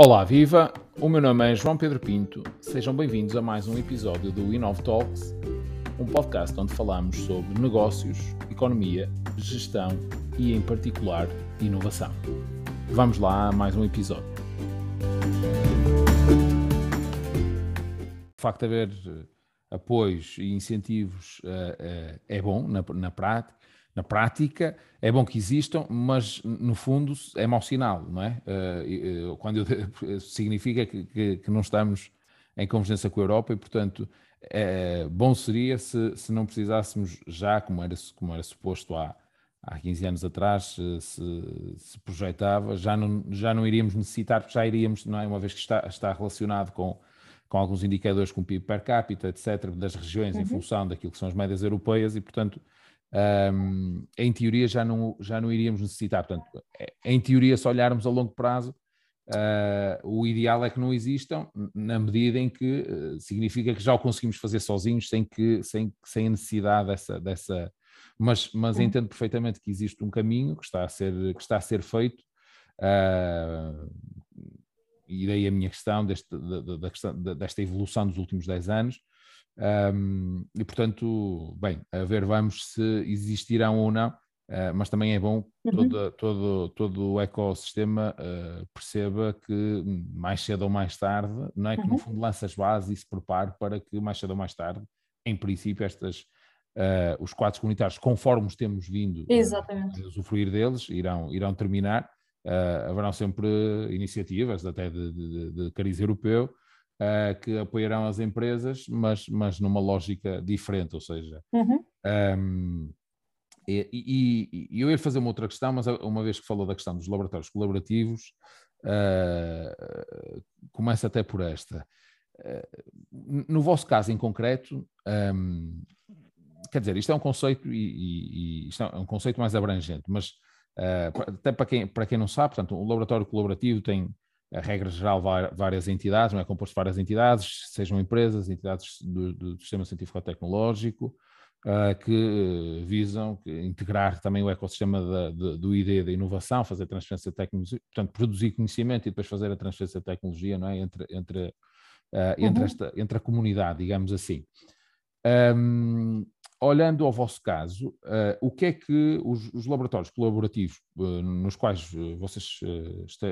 Olá, viva! O meu nome é João Pedro Pinto. Sejam bem-vindos a mais um episódio do Inov Talks, um podcast onde falamos sobre negócios, economia, gestão e, em particular, inovação. Vamos lá a mais um episódio. O facto de haver eh, apoios e incentivos uh, uh, é bom na prática, na prática, é bom que existam, mas no fundo é mau sinal, não é? Uh, quando eu, significa que, que, que, não estamos em convergência com a Europa e, portanto, é, bom seria se, se não precisássemos já, como era, como era suposto há, há 15 anos atrás, se, se projetava, já não, já não iríamos necessitar, porque já iríamos, não é? Uma vez que está, está relacionado com, com alguns indicadores como PIB per capita, etc., das regiões uhum. em função daquilo que são as médias europeias e, portanto, um, em teoria já não, já não iríamos necessitar. Portanto, é, em teoria, se olharmos a longo prazo, uh, o ideal é que não existam, na medida em que uh, significa que já o conseguimos fazer sozinhos, sem, que, sem, sem a necessidade dessa. dessa mas, mas entendo perfeitamente que existe um caminho que está a ser, que está a ser feito. Uh, e daí a minha questão, deste, da, da questão desta evolução dos últimos 10 anos, um, e portanto, bem, a ver vamos se existirão ou não, uh, mas também é bom que uhum. todo, todo, todo o ecossistema uh, perceba que mais cedo ou mais tarde, não é que uhum. no fundo lança as bases e se prepare para que mais cedo ou mais tarde, em princípio, estas, uh, os quadros comunitários, conforme os temos vindo a usufruir deles, irão, irão terminar. haverão sempre iniciativas, até de, de, de cariz europeu, uh, que apoiarão as empresas, mas, mas numa lógica diferente, ou seja, uhum. um, e, e, e, eu ia fazer uma outra questão, mas uma vez que falou da questão dos laboratórios colaborativos, uh, começa até por esta. Uh, no vosso caso em concreto, um, quer dizer, isto é um conceito e, e, isto é um conceito mais abrangente, mas uh, até para quem, para quem não sabe, portanto, o laboratório colaborativo tem a regra geral, várias entidades, não é composto de várias entidades, sejam empresas, entidades do, do sistema científico-tecnológico, uh, que visam integrar também o ecossistema da, do ID da inovação, fazer transferência de tecnologia, portanto, produzir conhecimento e depois fazer a transferência de tecnologia não é? entre, entre, uh, entre, uhum. esta, entre a comunidade, digamos assim. Um, olhando ao vosso caso, uh, o que é que os, os laboratórios colaborativos uh, nos quais uh, vocês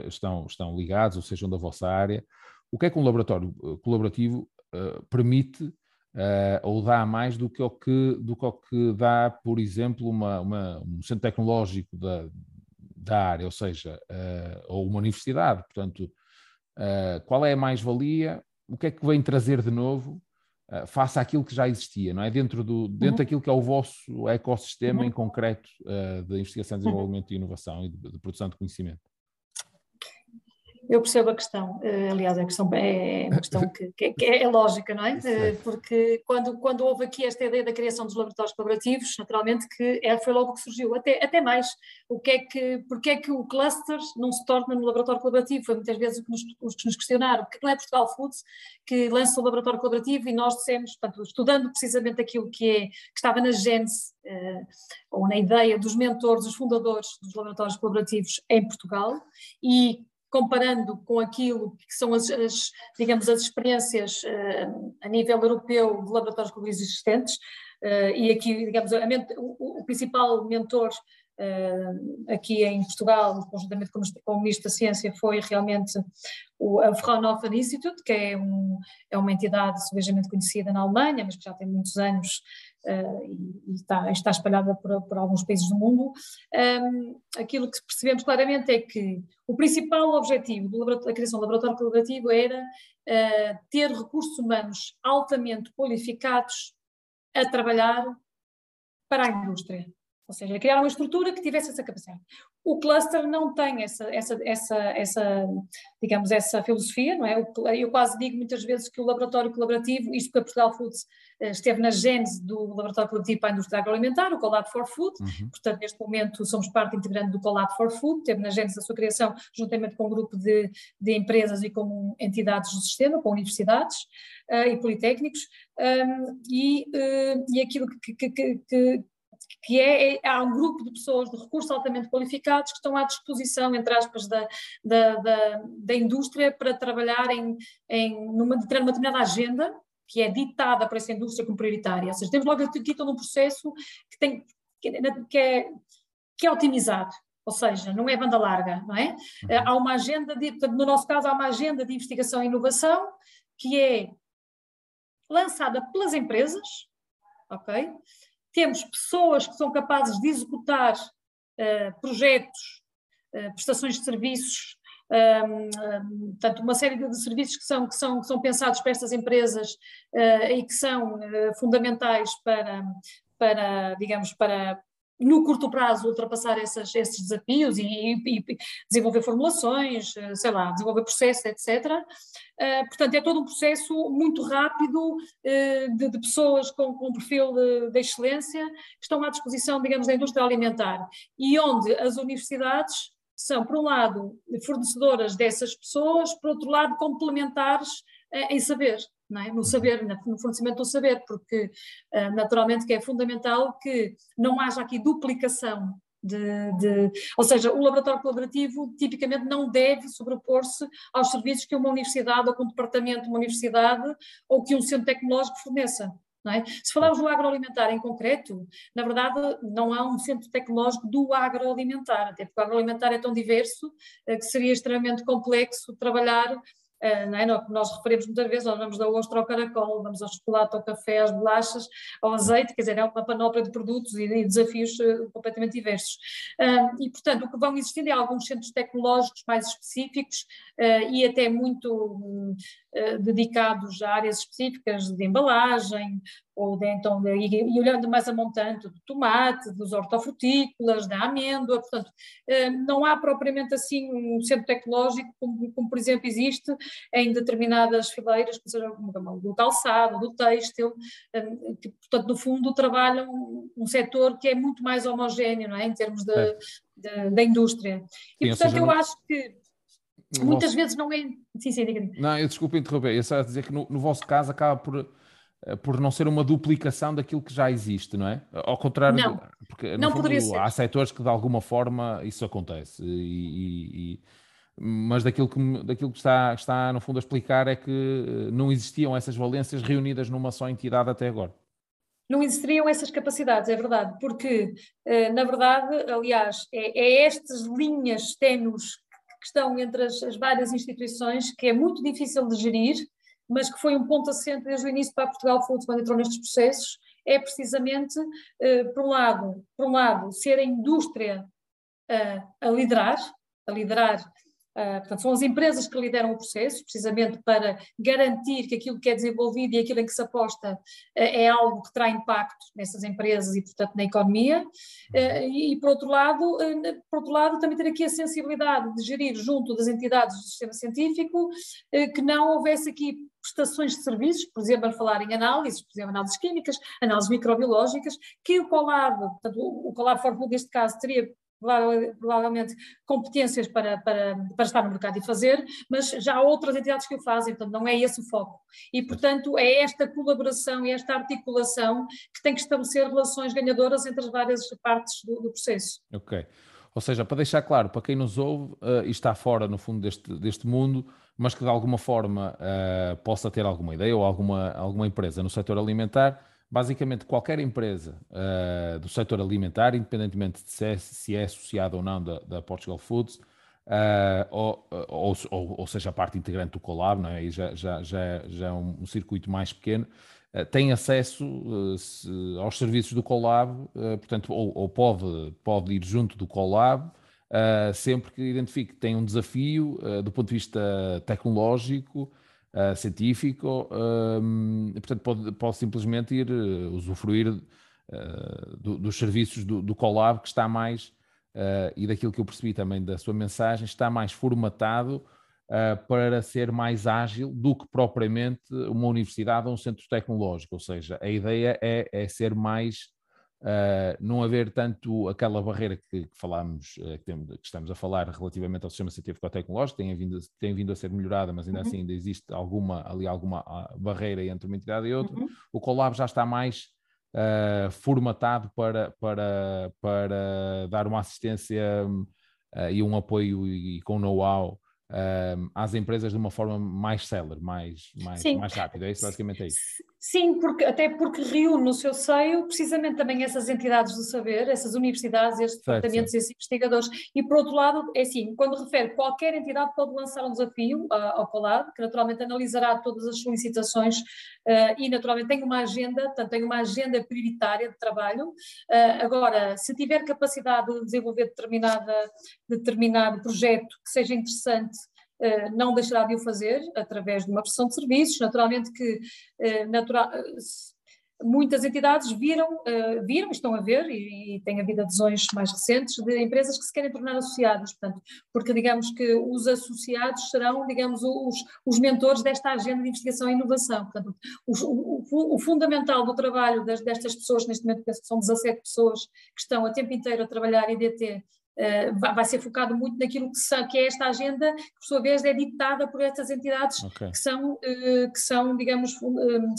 estão, estão ligados, ou sejam da vossa área, o que é que um laboratório colaborativo permite ou dá mais do que o que, do que, o que dá, por exemplo, uma, uma, um centro tecnológico da, da área, ou seja, ou uma universidade. Portanto, qual é a mais-valia? O que é que vem trazer de novo uh, faça aquilo que já existia, não é? Dentro, do, dentro uhum. daquilo que é o vosso ecossistema uhum. em concreto uh, de investigação, desenvolvimento uhum. e inovação e de, de produção de conhecimento. Eu percebo a questão, eh, aliás, a questão é, é uma questão que, que, é lógica, não é? é? Porque quando, quando houve aqui esta ideia da criação dos laboratórios colaborativos, naturalmente que é, foi logo que surgiu, até, até mais, o que é que, porque é que o cluster não se torna no laboratório colaborativo? Foi muitas vezes os que nos, que nos questionaram, porque não é Portugal Foods que lança o laboratório colaborativo e nós dissemos, portanto, estudando precisamente aquilo que, é, que estava na gênese eh, ou na ideia dos mentores, dos fundadores dos laboratórios colaborativos em Portugal e comparando com aquilo que são as, as digamos, as experiências uh, a nível europeu de laboratórios colaborativos existentes, uh, e aqui, digamos, o, o, principal mentor uh, aqui em Portugal, conjuntamente com, com o Ministro da Ciência, foi realmente o Fraunhofer Institute, que é, um, é uma entidade subejamente conhecida na Alemanha, mas que já tem muitos anos e, está, está espalhada por, por, alguns países do mundo. Aquilo que percebemos claramente é que o principal objetivo da criação do laboratório colaborativo era uh, ter recursos humanos altamente qualificados a trabalhar para a indústria. Ou seja, criar uma estrutura que tivesse essa capacidade. O cluster não tem essa, essa, essa, essa, digamos, essa filosofia, não é? Eu quase digo muitas vezes que o laboratório colaborativo, isto porque a Portugal Foods eh, esteve na gênese do laboratório colaborativo para a indústria agroalimentar, o Collab for Food, uhum. portanto neste momento somos parte integrante do Collab for Food, teve na gênese da sua criação juntamente com um grupo de, de empresas e com entidades do sistema, com universidades uh, e politécnicos, um, e, uh, e aquilo que, que, que, que é, é, há um grupo de pessoas de recursos altamente qualificados que estão à disposição, entre aspas, da, da, da, da indústria para trabalhar em, em numa, determinada agenda que é ditada por essa indústria como prioritária. Ou seja, temos logo aqui todo um processo que, tem, que, é, que é otimizado. Ou seja, não é banda larga, não é? Uhum. Há uma agenda, de, no nosso caso, há uma agenda de investigação e inovação que é lançada pelas empresas, ok? Temos pessoas que são capazes de executar uh, projetos, uh, prestações de serviços, um, um, portanto, uma série de serviços que são, que são, que são pensados para estas empresas uh, e que são fundamentais para, para, digamos, para, no curto prazo ultrapassar essas, esses desafios e, e, e, desenvolver formulações, eh, sei lá, desenvolver processos, etc. Uh, eh, portanto, é todo um processo muito rápido uh, de, de, pessoas com, com um perfil de, de, excelência que estão à disposição, digamos, da indústria alimentar e onde as universidades são, por um lado, fornecedoras dessas pessoas, por outro lado, complementares uh, em saber é? no saber, no fornecimento do saber, porque uh, naturalmente que é fundamental que não haja aqui duplicação de, de, ou seja, o laboratório colaborativo tipicamente não deve sobrepor-se aos serviços que uma universidade ou que um departamento de uma universidade ou que um centro tecnológico forneça. É? Se falarmos do agroalimentar em concreto, na verdade não há um centro tecnológico do agroalimentar, até porque o agroalimentar é tão diverso eh, que seria extremamente complexo trabalhar não é? Nós referimos muitas vezes, nós vamos da ostra ao caracol, vamos ao chocolate, ao café, às bolachas, ao azeite, quer dizer, é uma panóplia de produtos e, desafios uh, completamente diversos. E, portanto, o que vão existindo é alguns centros tecnológicos mais específicos e até muito dedicados a áreas específicas de embalagem, ou de, então, de, e, olhando mais a montante do tomate, dos hortofrutícolas, da amêndoa, portanto, eh, não há propriamente assim um centro tecnológico como, como por exemplo existe em determinadas fileiras, como do calçado, do têxtil, eh, que portanto no fundo trabalham um setor que é muito mais homogéneo, não é, em termos da indústria. E sim, portanto seja, eu acho que muitas vosso... vezes não é... Sim, sim, diga Não, eu desculpe interromper, eu só a dizer que no, no vosso caso acaba por eh, por não ser uma duplicação daquilo que já existe, não é? Ao contrário, não, porque não fundo, poderia ser. há setores que de alguma forma isso acontece, e, e, mas daquilo que, daquilo que está, está no fundo a explicar é que eh, não existiam essas valências reunidas numa só entidade até agora. Não existiriam essas capacidades, é verdade, porque eh, na verdade, aliás, é, é estas linhas ténues que estão entre as, as várias instituições que é muito difícil de gerir mas que foi um ponto assente desde o início para Portugal Foods quando entrou nestes processos, é precisamente, uh, por, um lado, por um lado, ser a indústria uh, a liderar, a liderar Uh, portanto, são as empresas que lideram o processo, precisamente para garantir que aquilo que é desenvolvido e aquilo em que se aposta uh, é algo que terá impacto nessas empresas e, portanto, na economia. Uh, e, por outro lado, por outro lado, também ter aqui a sensibilidade de gerir junto das entidades do sistema científico que não houvesse aqui prestações de serviços, por exemplo, a falar em análises, por exemplo, análises químicas, análises microbiológicas, que o Colab, portanto, o Colab Fórmula, neste caso, teria provavelmente competências para, para, para estar no mercado e fazer, mas já há outras entidades que o fazem, portanto não é esse o foco. E portanto é esta colaboração e esta articulação que tem que estabelecer relações ganhadoras entre as várias partes do, do processo. Ok. Ou seja, para deixar claro, para quem nos ouve uh, e está fora, no fundo, deste, deste mundo, mas que de alguma forma uh, possa ter alguma ideia ou alguma, alguma empresa no setor alimentar, basicamente qualquer empresa uh, do setor alimentar, independentemente de se é, se é associada ou não da, da Portugal Foods, uh, ou, ou, ou, ou, seja, a parte integrante do Colab, não é? e já, já, já, já é um, um circuito mais pequeno, uh, tem acesso se, aos serviços do Colab, portanto, ou, ou, pode, pode ir junto do Colab, sempre que identifique que tem um desafio do ponto de vista tecnológico, uh, científico, um, portanto pode, pode simplesmente ir uh, usufruir uh, do, dos serviços do, do Colab, que está mais, e daquilo que eu percebi também da sua mensagem, está mais formatado para ser mais ágil do que propriamente uma universidade ou um centro tecnológico, ou seja, a ideia é, é ser mais Uh, não haver tanto aquela barreira que, que falámos, uh, que, temos, que, estamos a falar relativamente ao sistema científico-tecnológico, tem vindo, tem vindo a ser melhorada, mas ainda uhum. assim ainda existe alguma, ali alguma ah, barreira entre uma entidade e outra. Uhum. O Colab já está mais uh, formatado para, para, para dar uma assistência e um apoio e, e com know-how às empresas de uma forma mais célere, mais, mais, mais rápida. É isso basicamente é isso. Sim, porque, até porque reúne no seu seio precisamente também essas entidades do saber, essas universidades, estes departamentos, esses investigadores. E por outro lado, é assim, quando refere qualquer entidade pode lançar um desafio uh, ao Colab, que naturalmente analisará todas as solicitações uh, e naturalmente tem uma agenda, portanto tem uma agenda prioritária de trabalho. Uh, agora, se tiver capacidade de desenvolver determinada, determinado projeto que seja interessante não deixará de o fazer através de uma prestação de serviços, naturalmente que eh, natural, muitas entidades viram, eh, viram, estão a ver, e, e têm havido adesões mais recentes de empresas que se querem tornar associadas, portanto, porque digamos que os associados serão, digamos, os, os mentores desta agenda de investigação e inovação. Portanto, o, o, fundamental do trabalho das, destas pessoas, neste momento penso que são 17 pessoas que estão a tempo inteiro a trabalhar IDT Uh, vai ser focado muito naquilo que, é esta agenda, que por sua vez é ditada por estas entidades okay. que, são, uh, que são, digamos, uh,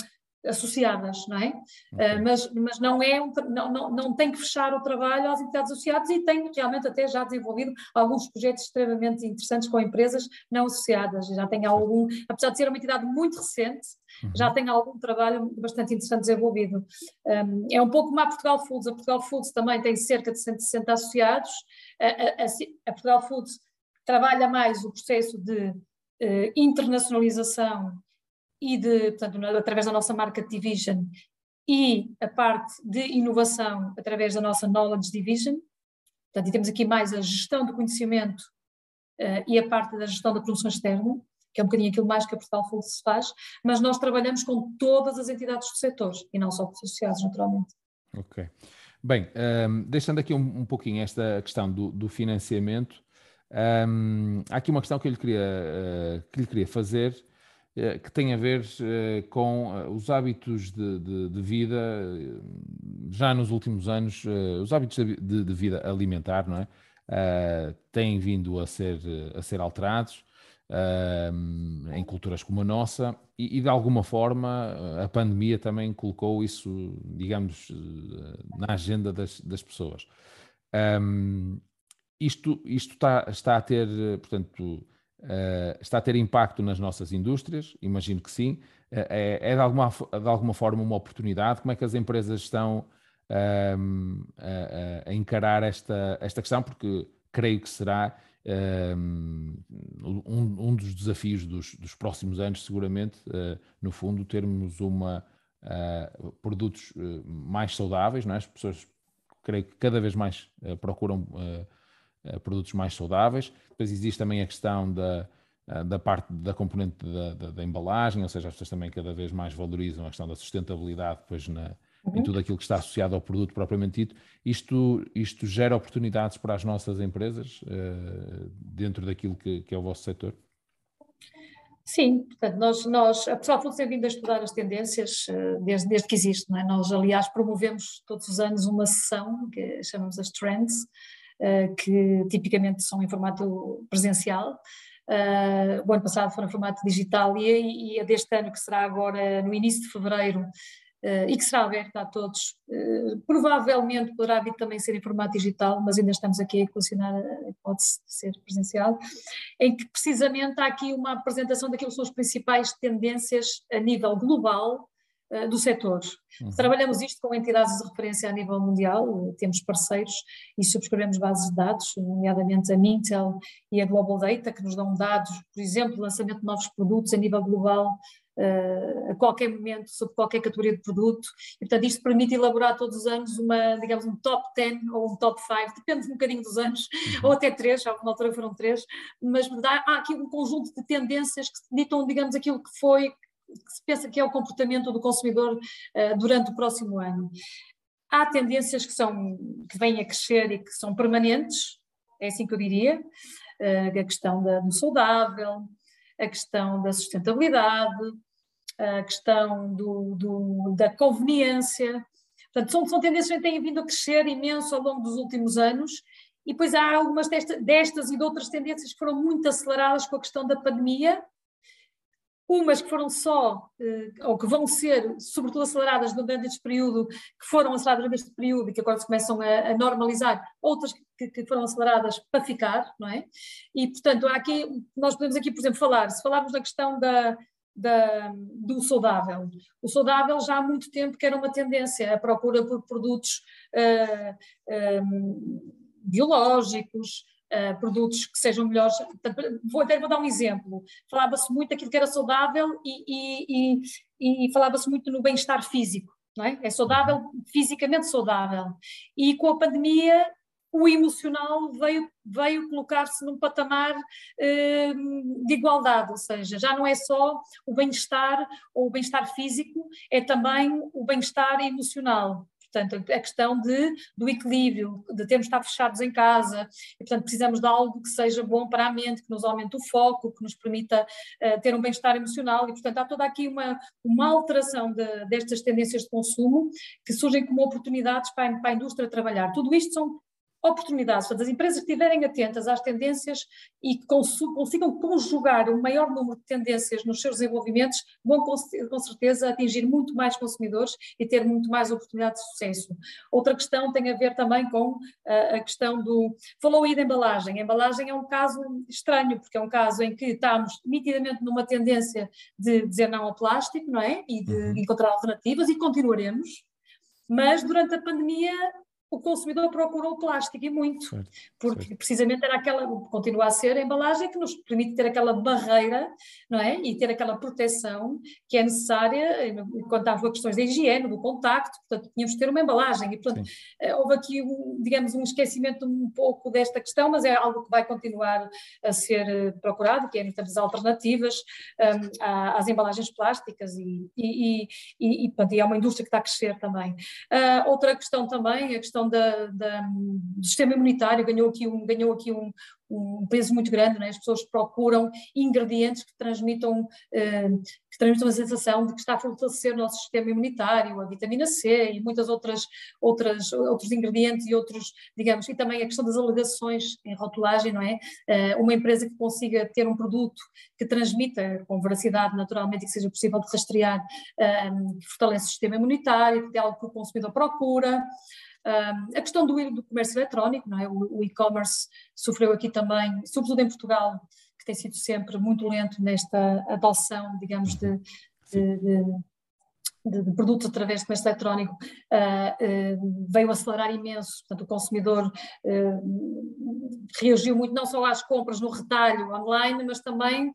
associadas, não é? Okay. mas, mas não, é um, não, não, não tem que fechar o trabalho às entidades associadas e tem realmente até já desenvolvido alguns projetos extremamente interessantes com empresas não associadas, já tem algum, apesar de ser uma entidade muito recente, uhum. já tem algum trabalho bastante interessante desenvolvido. Um, é um pouco como a Portugal Foods, a Portugal Foods também tem cerca de 160 associados, a, a, a Portugal Foods trabalha mais o processo de uh, internacionalização e de, portanto, através da nossa marca Division e a parte de inovação através da nossa Knowledge Division. Portanto, e temos aqui mais a gestão do conhecimento uh, e a parte da gestão da produção externa, que é um bocadinho aquilo mais que a Portugal Food se faz, mas nós trabalhamos com todas as entidades dos setores e não só com os associados, naturalmente. Ok. Bem, um, ehm, deixando aqui um, um, pouquinho esta questão do, do financiamento, um, ehm, há aqui uma questão que eu lhe queria, uh, que lhe queria fazer, uh, que tem a ver uh, com os hábitos de, de, de, vida, já nos últimos anos, os hábitos de, de, vida alimentar, não é? têm vindo a ser, a ser alterados em culturas como a nossa, e, e, de alguma forma a pandemia também colocou isso, digamos, eh, na agenda das, das pessoas. Um, isto isto está, está a ter, portanto, uh, está a ter impacto nas nossas indústrias, imagino que sim. Uh, é, é de, alguma, de alguma forma uma oportunidade? Como é que as empresas estão um, a, a, encarar esta, esta questão? Porque creio que será um, um dos desafios dos, dos próximos anos, seguramente, uh, no fundo, termos uma, uh, produtos uh, mais saudáveis, não é? as pessoas, creio que cada vez mais procuram produtos mais saudáveis. Depois existe também a questão da, da parte da componente da, da, da, embalagem, ou seja, as pessoas também cada vez mais valorizam a questão da sustentabilidade depois na, uhum. em tudo aquilo que está associado ao produto propriamente dito. Isto, isto gera oportunidades para as nossas empresas uh, dentro daquilo que, que, é o vosso setor? Sim, portanto, nós, nós a Pessoal Food tem vindo a estudar as tendências uh, desde, desde que existe, não é? Nós, aliás, promovemos todos os anos uma sessão que chamamos as Trends, uh, que tipicamente são em formato presencial, o ano passado foi no formato digital e, e a deste ano, que será agora no início de fevereiro, Uh, e que será aberta a todos. Uh, provavelmente poderá vir também ser em formato digital, mas ainda estamos aqui a equacionar a hipótese de ser presencial, em que precisamente há aqui uma apresentação daquilo que são as principais tendências a nível global uh, do setor. Uhum. Trabalhamos isto com entidades de referência a nível mundial, temos parceiros e subscrevemos bases de dados, nomeadamente a Mintel e a Global Data, que nos dão dados, por exemplo, lançamento de novos produtos a nível global, a qualquer momento, sobre qualquer categoria de produto, e portanto isto permite elaborar todos os anos uma, digamos, um top 10 ou um top 5, depende um bocadinho dos anos, uhum. ou até três, há uma altura foram três, mas há, há aqui um conjunto de tendências que ditam, digamos, aquilo que foi, que se pensa que é o comportamento do consumidor uh, durante o próximo ano. Há tendências que são, que vêm a crescer e que são permanentes, é assim que eu diria, uh, a questão da, do saudável, a questão da sustentabilidade, a questão do, do, da conveniência. Portanto, são, são tendências que têm vindo a crescer imenso ao longo dos últimos anos e depois há algumas desta, destas e de outras tendências que foram muito aceleradas com a questão da pandemia, umas que foram só, eh, ou que vão ser, sobretudo aceleradas durante este período, que foram aceleradas neste período e que agora se começam a, a normalizar, outras que, que, foram aceleradas para ficar, não é? E, portanto, aqui, nós podemos aqui, por exemplo, falar, se falarmos da questão da, da, do saudável. O saudável já há muito tempo que era uma tendência, a procura por produtos uh, uh, biológicos, uh, produtos que sejam melhores. Vou até vou dar um exemplo. Falava-se muito daquilo que era saudável e, e, e, e falava-se muito no bem-estar físico. Não é? é saudável, fisicamente saudável. E com a pandemia o emocional veio, veio colocar-se num patamar eh, de igualdade, ou seja, já não é só o bem-estar ou o bem-estar físico, é também o bem-estar emocional. Portanto, a questão de, do equilíbrio, de termos de estar fechados em casa, e portanto precisamos de algo que seja bom para a mente, que nos aumente o foco, que nos permita uh, ter um bem-estar emocional, e portanto há toda aqui uma, uma alteração de, destas tendências de consumo que surgem como oportunidades para a, para a indústria trabalhar. Tudo isto são oportunidades. Portanto, as empresas que estiverem atentas às tendências e que consigam conjugar o maior número de tendências nos seus desenvolvimentos, vão com certeza atingir muito mais consumidores e ter muito mais oportunidades de sucesso. Outra questão tem a ver também com a questão do. Falou aí da embalagem. A embalagem é um caso estranho, porque é um caso em que estamos nitidamente numa tendência de dizer não ao plástico, não é? E de uhum. encontrar alternativas e continuaremos. Mas durante a pandemia o consumidor procurou o plástico e muito, certo, porque certo. precisamente era aquela, continua a ser a embalagem que nos permite ter aquela barreira, não é? E ter aquela proteção que é necessária quando há questões de higiene, do contacto, portanto tínhamos de ter uma embalagem e portanto Sim. Eh, houve aqui, um, digamos, um esquecimento um pouco desta questão, mas é algo que vai continuar a ser eh, procurado, que é as alternativas um, às embalagens plásticas e, e, e, e, portanto, é uma indústria que está a crescer também. Uh, outra questão também, a questão questão da, da, do sistema imunitário ganhou aqui um, ganhou aqui um, um peso muito grande, né? as pessoas procuram ingredientes que transmitam, eh, que transmitam a sensação de que está a fortalecer o nosso sistema imunitário, a vitamina C e muitas outras, outras outros ingredientes e outros, digamos, e também a questão das alegações em rotulagem, não é? Eh, uma empresa que consiga ter um produto que transmita com veracidade naturalmente que seja possível de rastrear, eh, que fortalece o sistema imunitário, que é algo que o consumidor procura. Um, a questão do, do, comércio eletrónico, não é? o, o e-commerce sofreu aqui também, sobretudo em Portugal, que tem sido sempre muito lento nesta adoção, digamos, de, de, de de, de, produtos através do comércio eletrónico uh, uh, veio acelerar imenso, portanto o consumidor uh, reagiu muito não só às compras no retalho online, mas também,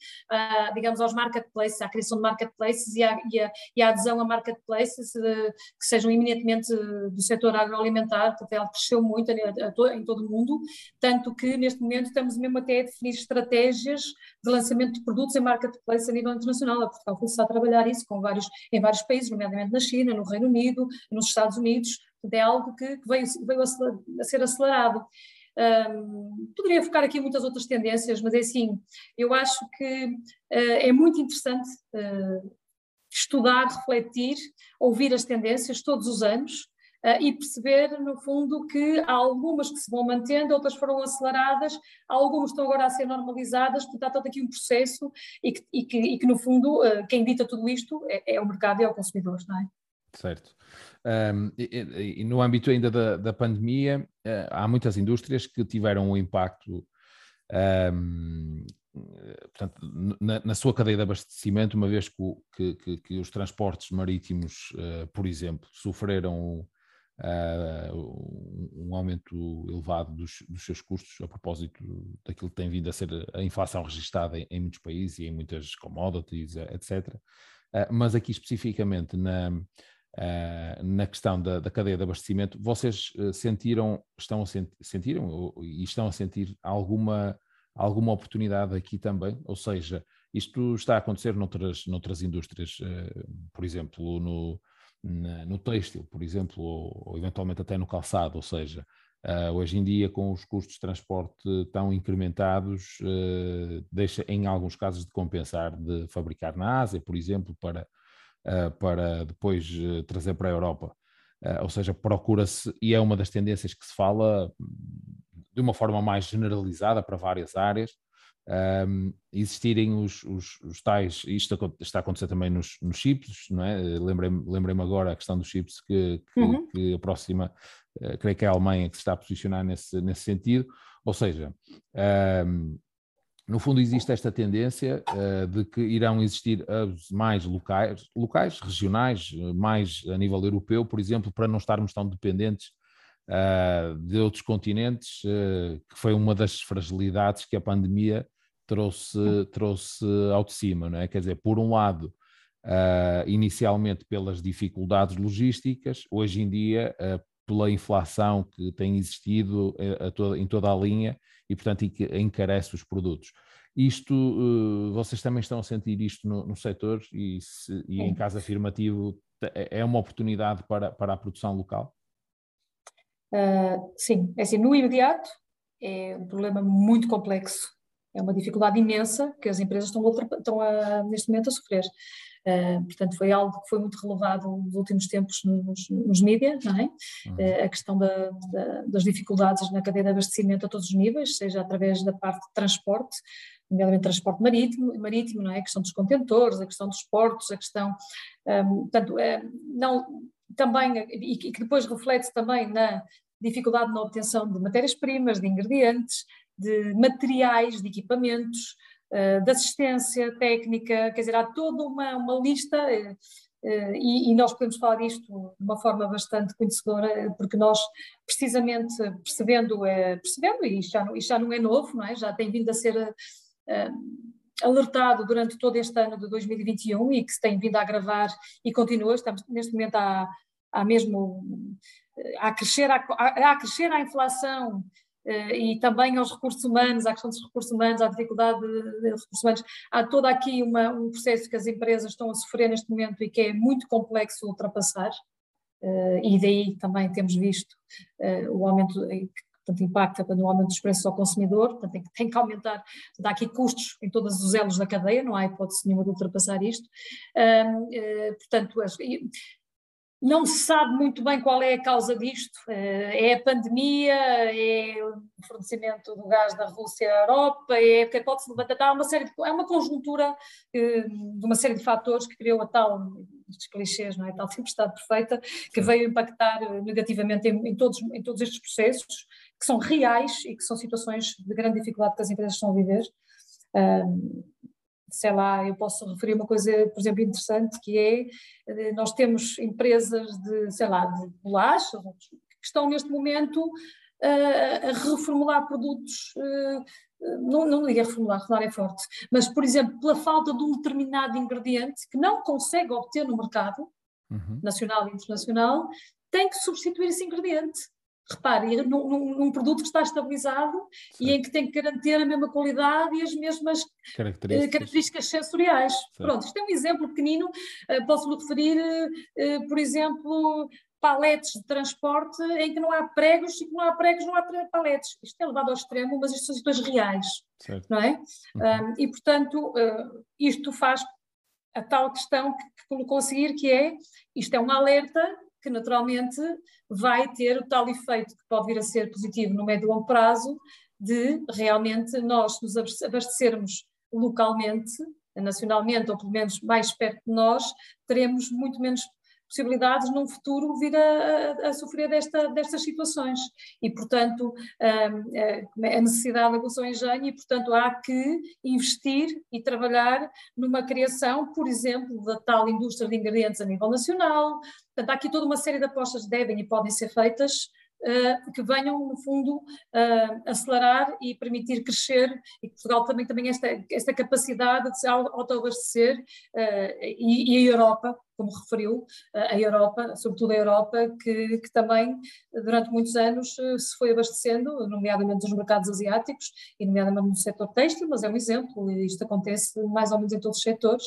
digamos, aos marketplaces, à criação de marketplaces e à, e à, e à adesão a marketplaces que sejam eminentemente do setor agroalimentar, portanto ela cresceu muito a, a, em todo o mundo, tanto que neste momento estamos mesmo até a definir estratégias de lançamento de produtos em marketplace a nível internacional, a Portugal começou a trabalhar isso com vários, em vários países, nomeadamente na China, no Reino Unido, nos Estados Unidos, é algo que, que veio, veio a, ser acelerado. Um, poderia focar aqui muitas outras tendências, mas é assim, eu acho que uh, é muito interessante uh, estudar, refletir, ouvir as tendências todos os anos e perceber, no fundo, que há algumas que se vão mantendo, outras foram aceleradas, algumas estão agora a ser normalizadas, portanto há todo aqui um processo e que, e que, e que no fundo, uh, quem dita tudo isto é, é, o mercado e é o consumidor, não é? Certo. Um, e, e, no âmbito ainda da, da pandemia, uh, há muitas indústrias que tiveram um impacto um, portanto, na, na, sua cadeia de abastecimento, uma vez que, que, que os transportes marítimos, uh, por exemplo, sofreram uh, um aumento elevado dos, dos, seus custos a propósito daquilo que tem vindo a ser a inflação registada em, em muitos países e em muitas commodities, etc. Uh, ah, mas aqui especificamente na, uh, na questão da, da, cadeia de abastecimento, vocês sentiram, estão a sentir, sentiram e estão a sentir alguma, alguma oportunidade aqui também? Ou seja, isto está a acontecer noutras, noutras indústrias, por exemplo, no, na, no têxtil, por exemplo, ou, ou, eventualmente até no calçado, ou seja, uh, hoje em dia com os custos de transporte tão incrementados, uh, deixa em alguns casos de compensar de fabricar na Ásia, por exemplo, para, uh, para depois trazer para a Europa. ou seja, procura-se, e é uma das tendências que se fala de uma forma mais generalizada para várias áreas, um, existirem os, os, os, tais, isto está a acontecer também nos, nos chips, não é? Lembrei-me lembrei agora a questão dos chips que, que, uhum. que aproxima, uh, creio que é a Alemanha que se está a posicionar nesse, nesse sentido, ou seja, um, no fundo existe esta tendência uh, de que irão existir hubs mais locais, locais, regionais, mais a nível europeu, por exemplo, para não estarmos tão dependentes uh, de outros continentes, uh, que foi uma das fragilidades que a pandemia trouxe, trouxe ao de cima, não é? Quer dizer, por um lado, uh, inicialmente pelas dificuldades logísticas, hoje em dia pela inflação que tem existido toda, em toda a linha e, portanto, encarece os produtos. Isto, vocês também estão a sentir isto no, no setor e, se, e em caso afirmativo, é, é uma oportunidade para, para a produção local? Uh, sim, é assim, no imediato é um problema muito complexo, é uma dificuldade imensa que as empresas estão, a, estão a, neste momento a sofrer. Uh, portanto, foi algo que foi muito relevado nos últimos tempos nos, nos mídias, não é? Uhum. Uh, a questão da, da, das dificuldades na cadeia de abastecimento a todos os níveis, seja através da parte de transporte, nomeadamente transporte marítimo, marítimo, não é? A questão dos contentores, a questão dos portos, a questão, um, portanto, é, não, também, e que depois reflete-se também na dificuldade na obtenção de matérias-primas, de ingredientes, de materiais, de equipamentos, eh, de assistência técnica, quer dizer, há toda uma, uma lista eh, eh, e, e, nós podemos falar disto de uma forma bastante conhecedora, porque nós, precisamente percebendo, percebendo e já, isto já não é novo, não é? já tem vindo a ser alertado durante todo este ano de 2021 e que se tem vindo a agravar e continua, estamos neste momento há, há mesmo a crescer, a, a crescer a inflação Uh, e também aos recursos humanos, à questão dos recursos humanos, à dificuldade de, recursos humanos. Há todo aqui uma, um processo que as empresas estão a sofrer neste momento e que é muito complexo ultrapassar, uh, e daí também temos visto o aumento portanto, impacta no aumento dos preços ao consumidor, portanto, tem, tem que aumentar, há aqui custos em todos os elos da cadeia, não há hipótese nenhuma de ultrapassar isto. portanto, as, não se sabe muito bem qual é a causa disto. Eh, é a pandemia, é o fornecimento do gás da Rússia à Europa, é porque pode-se levantar há uma série de, é uma conjuntura eh, de uma série de fatores que criou a tal, estes clichês, não é? A tal tempestade perfeita, que veio impactar eh, negativamente em, em, todos, em todos estes processos, que são reais e que são situações de grande dificuldade que as empresas estão a viver sei lá, eu posso referir uma coisa, por exemplo, interessante, que é, eh, nós temos empresas de, sei lá, de bolachas, que estão neste momento uh, a reformular produtos, uh, não, não digo a reformular, reformular é forte, mas, por exemplo, pela falta de um determinado ingrediente que não consegue obter no mercado, uhum. nacional e internacional, tem que substituir esse ingrediente. Repare, num, num, produto que está estabilizado e em que tem que garantir a mesma qualidade e as mesmas características, características sensoriais. Pronto, isto é um exemplo pequenino, uh, posso-lhe referir, uh, por exemplo, paletes de transporte em que não há pregos e que não há pregos, não há paletes. Isto é levado ao extremo, mas isto são situações reais, certo. não é? Uhum. Um, e, portanto, uh, isto faz a tal questão que, que colocou a seguir, que é, isto é um alerta que naturalmente vai ter o tal efeito que pode vir a ser positivo no médio e longo prazo, de realmente nós nos abastecermos localmente, nacionalmente, ou pelo menos mais perto de nós, teremos muito menos possibilidades num futuro vir a, a, sofrer desta, destas situações. E, portanto, hum, a, a necessidade aguçou engenho e, portanto, há que investir e trabalhar numa criação, por exemplo, da tal indústria de ingredientes a nível nacional. Portanto, há aqui toda uma série de apostas que devem e podem ser feitas uh, que venham, no fundo, uh, acelerar e permitir crescer, e que Portugal também tem esta, esta capacidade de se autoabastecer, uh, e, e a Europa, como referiu, a Europa, sobretudo a Europa, que, que, também durante muitos anos se foi abastecendo, nomeadamente dos mercados asiáticos e nomeadamente no setor têxtil, mas é um exemplo, e isto acontece mais ou menos em todos os setores,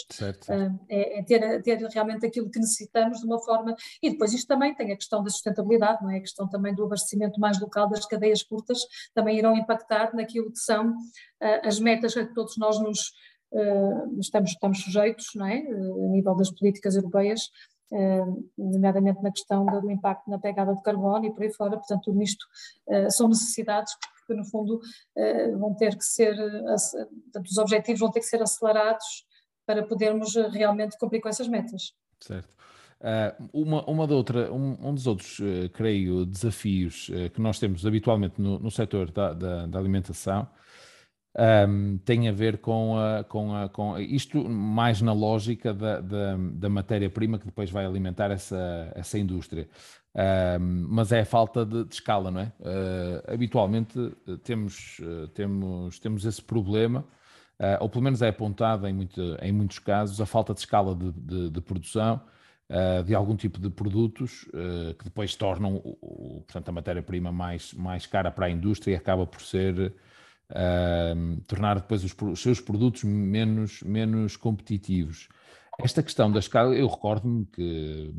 é, é ter, ter, realmente aquilo que necessitamos de uma forma, e depois isto também tem a questão da sustentabilidade, não é? a questão também do abastecimento mais local das cadeias curtas, também irão impactar naquilo que são as metas a que todos nós nos estamos, estamos sujeitos, não é? Uh, a nível das políticas europeias, nomeadamente na questão do impacto na pegada de carbono e por aí fora, portanto tudo isto são necessidades porque no fundo vão ter que ser, portanto, os objetivos vão ter que ser acelerados para podermos realmente cumprir com essas metas. Certo. Uma, uma da outra, um, um dos outros, creio, desafios que nós temos habitualmente no, no setor da, da, da alimentação um, tem a ver com, a, com, a, com isto mais na lógica da, da, da matéria-prima que depois vai alimentar essa, essa indústria. Um, mas é a falta de, de escala, não é? habitualmente temos, temos, temos esse problema, ou pelo menos é apontado em, muito, em muitos casos, a falta de escala de, de, de produção uh, de algum tipo de produtos uh, que depois tornam o, portanto, a matéria-prima mais, mais cara para a indústria e acaba por ser uh, tornar depois os, os, seus produtos menos, menos competitivos. Esta questão da escala, eu recordo-me que,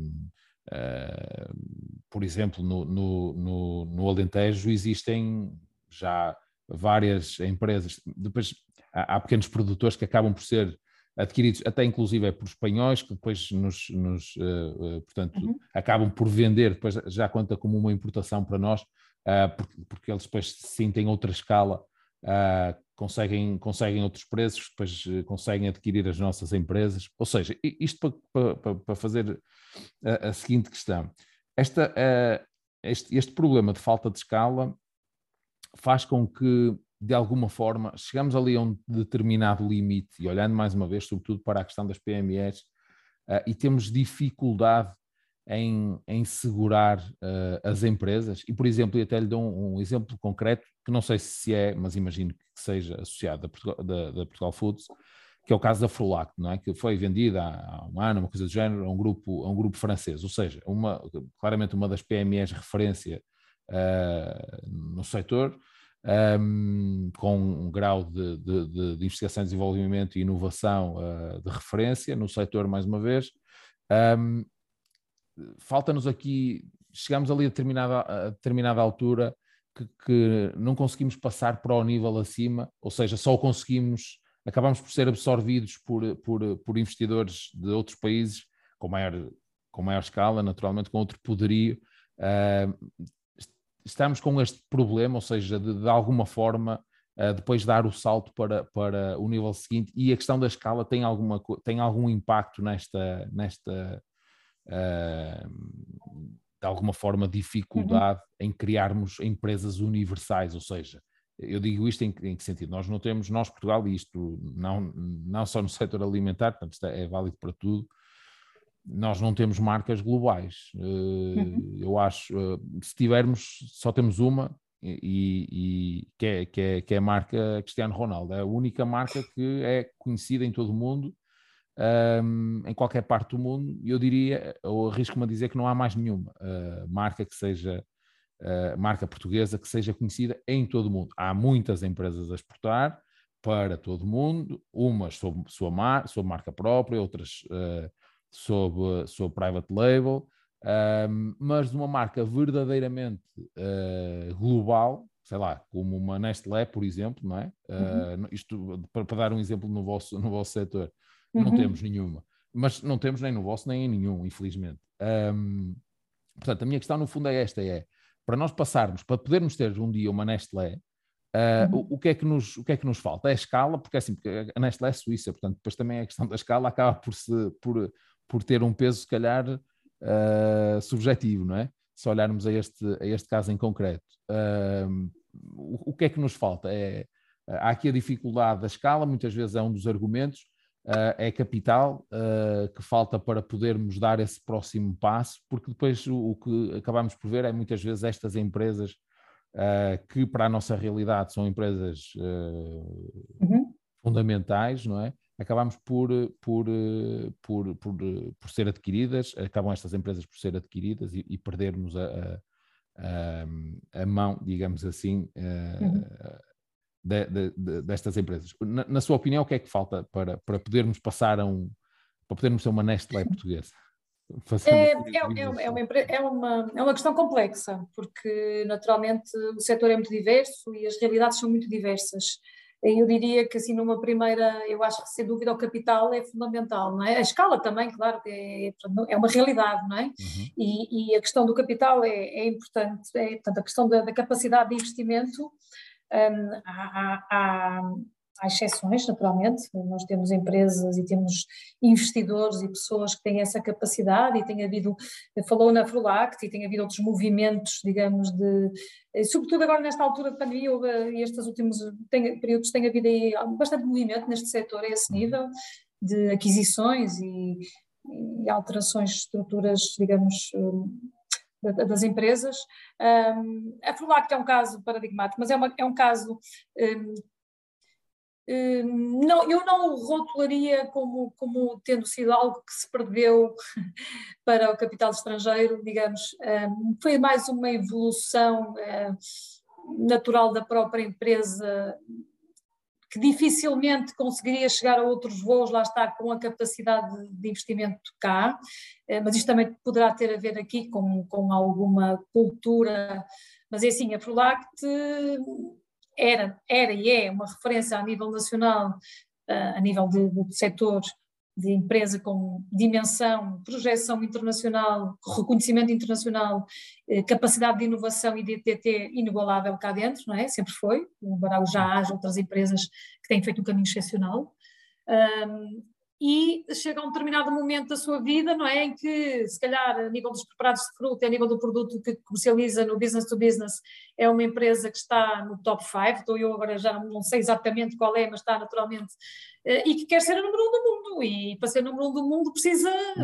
por exemplo, no, no, no, no Alentejo existem já várias empresas, depois há, há pequenos produtores que acabam por ser adquiridos até inclusive é por espanhóis, que depois nos, nos uh, uh, portanto, uhum. acabam por vender, depois já conta como uma importação para nós, uh, porque, porque, eles depois sim têm outra escala, conseguem, conseguem outros preços, depois conseguem adquirir as nossas empresas. Ou seja, isto para, para, para fazer a, a, seguinte questão. Esta, este, este problema de falta de escala faz com que de alguma forma, chegamos ali a um determinado limite, e olhando mais uma vez, sobretudo para a questão das PMEs, uh, e temos dificuldade em, em segurar uh, as empresas, e por exemplo, e até lhe dou um, um, exemplo concreto, que não sei se é, mas imagino que seja associado a Portugal, da, da Portugal Foods, que é o caso da Frulac, não é? que foi vendida há um ano, uma coisa do género, a um grupo, a um grupo francês, ou seja, uma, claramente uma das PMEs referência uh, no setor, um, com um grau de, de, de, investigação, desenvolvimento e inovação uh, de referência no setor, mais uma vez. Um, Falta-nos aqui, chegamos ali a determinada, a determinada altura que, que, não conseguimos passar para o nível acima, ou seja, só conseguimos, acabamos por ser absorvidos por, por, por investidores de outros países com maior, com maior escala, naturalmente, com outro poderio. Uh, estamos com este problema, ou seja, de, de alguma forma uh, depois dar o salto para, para o nível seguinte e a questão da escala tem, alguma, tem algum impacto nesta, nesta uh, de alguma forma dificuldade uhum. em criarmos empresas universais, ou seja, eu digo isto em, em, que sentido? Nós não temos, nós Portugal, e isto não, não só no setor alimentar, portanto é, válido para tudo, nós não temos marcas globais. Uhum. Eh, eu acho, eh, se tivermos, só temos uma, e, e que, é, que, é, que é a marca Cristiano Ronaldo. É a única marca que é conhecida em todo o mundo, um, em qualquer parte do mundo. Eu diria, ou arrisco-me a dizer que não há mais nenhuma uh, marca que seja. Uh, marca portuguesa que seja conhecida em todo o mundo. Há muitas empresas a exportar para todo o mundo, umas sob sua, mar, sua marca própria, outras uh, sob, sob private label, um, mas uma marca verdadeiramente global, sei lá, como uma Nestlé, por exemplo, não é? Uhum. Uh, isto para, para, dar um exemplo no vosso, no vosso setor, uhum. não temos nenhuma, mas não temos nem no vosso nem em nenhum, infelizmente. Um, portanto, a minha questão no fundo é esta: é para nós passarmos, para podermos ter um dia uma Nestlé, Uh, o, o, que é que nos, o que é que nos falta? É a escala, porque é assim, porque a Nestlé é suíça, portanto, depois também a questão da escala acaba por, se, por, por ter um peso, se calhar, uh, subjetivo, não é? Se olharmos a este, a este caso em concreto. Uh, o, o, que é que nos falta? É, há aqui a dificuldade da escala, muitas vezes é um dos argumentos, é capital que falta para podermos dar esse próximo passo, porque depois o, que acabamos por ver é muitas vezes estas empresas que para a nossa realidade são empresas uhum. fundamentais, não é? acabamos por, por, por, por, por ser adquiridas, acabam estas empresas por ser adquiridas e, e perdermos a, a, a, mão, digamos assim, uhum. De, de, de, destas empresas. Na, na, sua opinião, o que é que falta para, para podermos passar a um, para podermos ser uma Nestlé portuguesa? É, é, é, é, uma, é, uma, é uma questão complexa, porque naturalmente o setor é muito diverso e as realidades são muito diversas. Eu diria que assim numa primeira, eu acho que sem dúvida o capital é fundamental, não é? A escala também, claro, é, é uma realidade, não é? Uhum. E, e, a questão do capital é, é importante, é, portanto a questão da, da, capacidade de investimento Um, há, há, há exceções, naturalmente, nós temos empresas e temos investidores e pessoas que têm essa capacidade e tem havido, falou na Frulact e tem havido outros movimentos, digamos, de, sobretudo agora nesta altura de pandemia, e estes últimos tem, períodos tem havido aí bastante movimento neste setor a esse nível de aquisições e, e alterações de estruturas, digamos, das empresas. A Frulact é um caso paradigmático, mas é, uma, é um caso não, eu não o rotularia como, como tendo sido algo que se perdeu para o capital estrangeiro, digamos. Foi mais uma evolução hum, natural da própria empresa que dificilmente conseguiria chegar a outros voos, lá está, com a capacidade de investimento cá, mas isto também poderá ter a ver aqui com, com alguma cultura, mas é assim, a Frulact era, era e é uma referência a nível nacional, uh, a nível de setor de empresa com dimensão, projeção internacional, reconhecimento internacional, eh, capacidade de inovação e de TT inigualável cá dentro, não é? Sempre foi, embora já haja outras empresas que têm feito um caminho excepcional. Um, e chega a um determinado momento da sua vida, não é? Em que, se calhar, a nível dos preparados de fruta, a nível do produto que comercializa no business to business, é uma empresa que está no top 5, estou eu agora já não sei exatamente qual é, mas está naturalmente, e que quer ser o número um do mundo, e para ser o número um do mundo precisa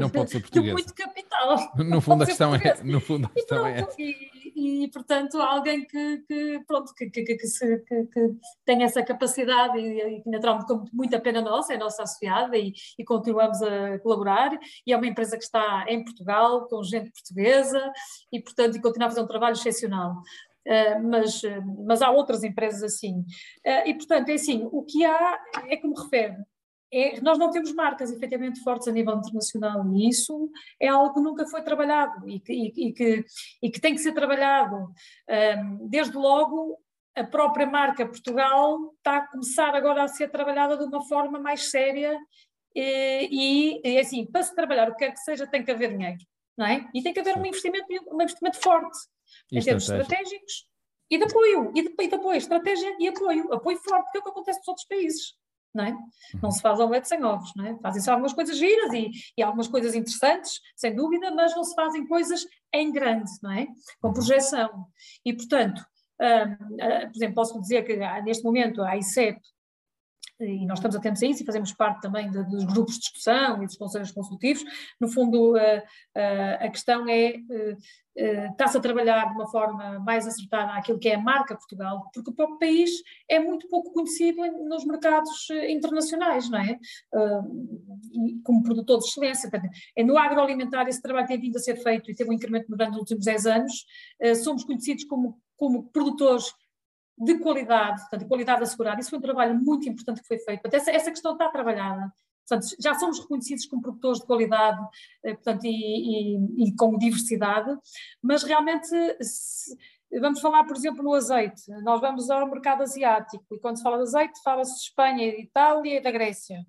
de muito capital. No fundo a questão é, no fundo a questão é e, e, portanto, alguém que, que pronto, que, que, que, se, que, que tem essa capacidade e, e naturalmente com muita pena nossa, é nossa associada e, e continuamos a colaborar. E é uma empresa que está em Portugal, com gente portuguesa e, portanto, e continua a fazer um trabalho excepcional. Uh, mas, mas há outras empresas assim. Uh, e, portanto, é assim, o que há é como refere, é, nós não temos marcas efetivamente fortes a nível internacional e isso é algo que nunca foi trabalhado e que, e, e que, e que tem que ser trabalhado. Desde logo, a própria marca Portugal está a começar agora a ser trabalhada de uma forma mais séria e, e assim, para se trabalhar o que quer que seja, tem que haver dinheiro, não é? E tem que haver um investimento, um investimento forte em termos estratégicos e de apoio, e de, e de apoio, estratégia e apoio, apoio forte, que é o que acontece nos outros países não é? Não uhum. se faz omelete sem ovos, não é? Fazem-se algumas coisas giras e, e, algumas coisas interessantes, sem dúvida, mas não se fazem coisas em grande, não é? Com uhum. projeção. E, portanto, um, uh, por exemplo, posso dizer que neste momento a ICEP e nós estamos atentos a isso e fazemos parte também de, dos grupos de discussão e dos conselhos consultivos. No fundo, a questão é está-se a trabalhar de uma forma mais acertada aquilo que é a marca Portugal, porque o próprio país é muito pouco conhecido nos mercados eh, internacionais, não é? E como produtor de excelência. É no agroalimentar esse trabalho tem vindo a ser feito e teve um incremento grande nos últimos 10 anos. Eh, somos conhecidos como, como produtores de qualidade, portanto, qualidade assegurada. Isso foi um trabalho muito importante que foi feito. Portanto, essa, essa questão está trabalhada. Portanto, já somos reconhecidos como produtores de qualidade eh, portanto, e, e, e com diversidade, mas realmente, se, vamos falar, por exemplo, no azeite. Nós vamos ao mercado asiático e quando se fala de azeite, fala-se de Espanha, de Itália e da Grécia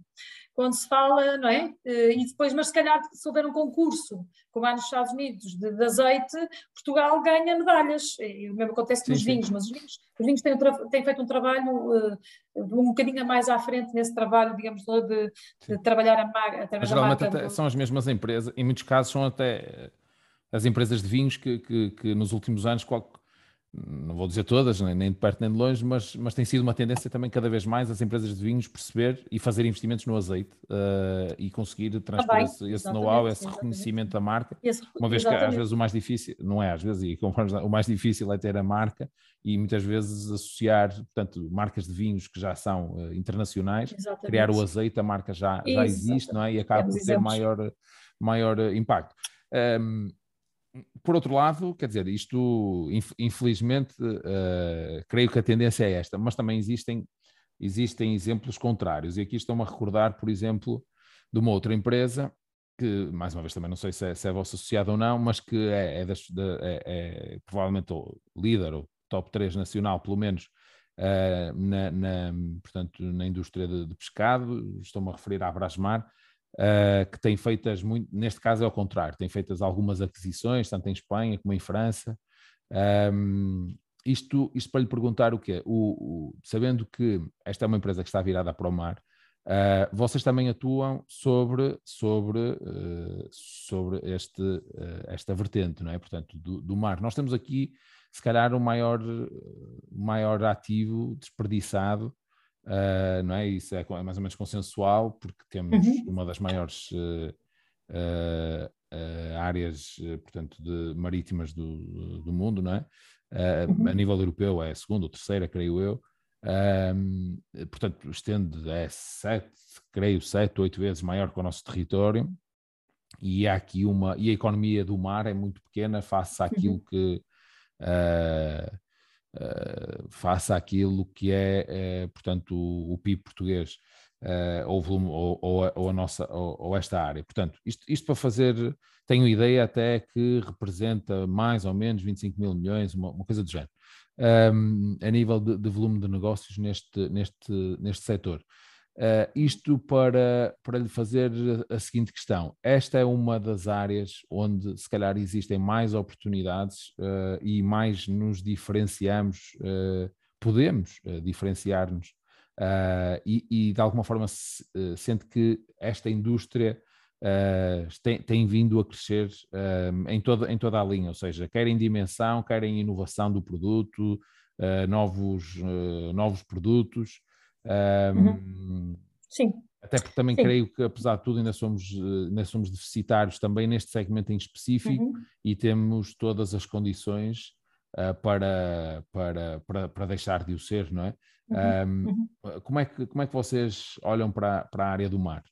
quando se fala, não é? Eh, e depois, mas se calhar se houver um concurso, como há nos Estados Unidos, de, de azeite, Portugal ganha medalhas. E o mesmo acontece sim, nos sim. vinhos, mas os vinhos, os vinhos têm, têm, feito um trabalho uh, um bocadinho mais à frente nesse trabalho, digamos, de, de trabalhar a marca. Mas geralmente marca, são as mesmas empresas, em muitos casos são até as empresas de vinhos que, que, que nos últimos anos não vou dizer todas, nem de perto nem de longe, mas, mas tem sido uma tendência também cada vez mais as empresas de vinhos perceber e fazer investimentos no azeite uh, e conseguir transpor esse, esse know-how, esse reconhecimento da marca, esse, uma vez exatamente. que às vezes o mais difícil, não é às vezes, e o mais difícil é ter a marca e muitas vezes associar, portanto, marcas de vinhos que já são uh, internacionais, exatamente. criar o azeite, a marca já, já existe, não é? E acaba por ter maior, maior impacto. Um, por outro lado, quer dizer, isto infelizmente uh, creio que a tendência é esta, mas também existem, existem exemplos contrários. E aqui estou-me a recordar, por exemplo, de uma outra empresa que, mais uma vez, também não sei se é, se é vossa associada ou não, mas que é, é, das, de, é, é provavelmente o líder, ou top 3 nacional, pelo menos, uh, na, na, portanto, na indústria de, de pescado. Estou-me a referir à Brasmar uh, que tem feitas muito, neste caso é ao contrário, tem feitas algumas aquisições, tanto em Espanha como em França, um, isto, isto para lhe perguntar o quê? O, o, sabendo que esta é uma empresa que está virada para o mar, uh, vocês também atuam sobre, sobre, uh, sobre este, uh, esta vertente, não é? Portanto, do, do, mar. Nós temos aqui, se calhar, o maior, maior ativo desperdiçado, não é? Isso é, é, mais ou menos consensual, porque temos uhum. uma das maiores áreas, portanto, de, marítimas do, do mundo, não é? Uh, a nível europeu é a segunda ou terceira, creio eu. Um, portanto, estende é sete, creio, sete, oito vezes maior que o nosso território. E há aqui uma. E a economia do mar é muito pequena face àquilo uhum. que. Uh, uh, face àquilo que é, portanto, o, o PIB português. Uh, ou, volume, ou, ou, ou, a nossa, ou, esta área. Portanto, isto, isto para fazer tenho ideia até que representa mais ou menos 25 mil milhões, uma, uma coisa do género, um, a nível de, de, volume de negócios neste, neste, neste setor. Uh, isto para, para lhe fazer a seguinte questão: esta é uma das áreas onde, se calhar, existem mais oportunidades uh, e mais nos diferenciamos, uh, podemos diferenciar-nos, e, e, de alguma forma se, sente que esta indústria tem, tem, vindo a crescer em, toda, em toda a linha, ou seja, quer em dimensão, quer em inovação do produto, novos, novos produtos. Uhum. Sim. Até porque também Sim. creio que, apesar de tudo, ainda somos, ainda somos deficitários também neste segmento em específico uhum. e temos todas as condições uh, para, para, para, para, deixar de o ser, não é? Uhum. Um, como, é que, como é que vocês olham para, para a área do mar?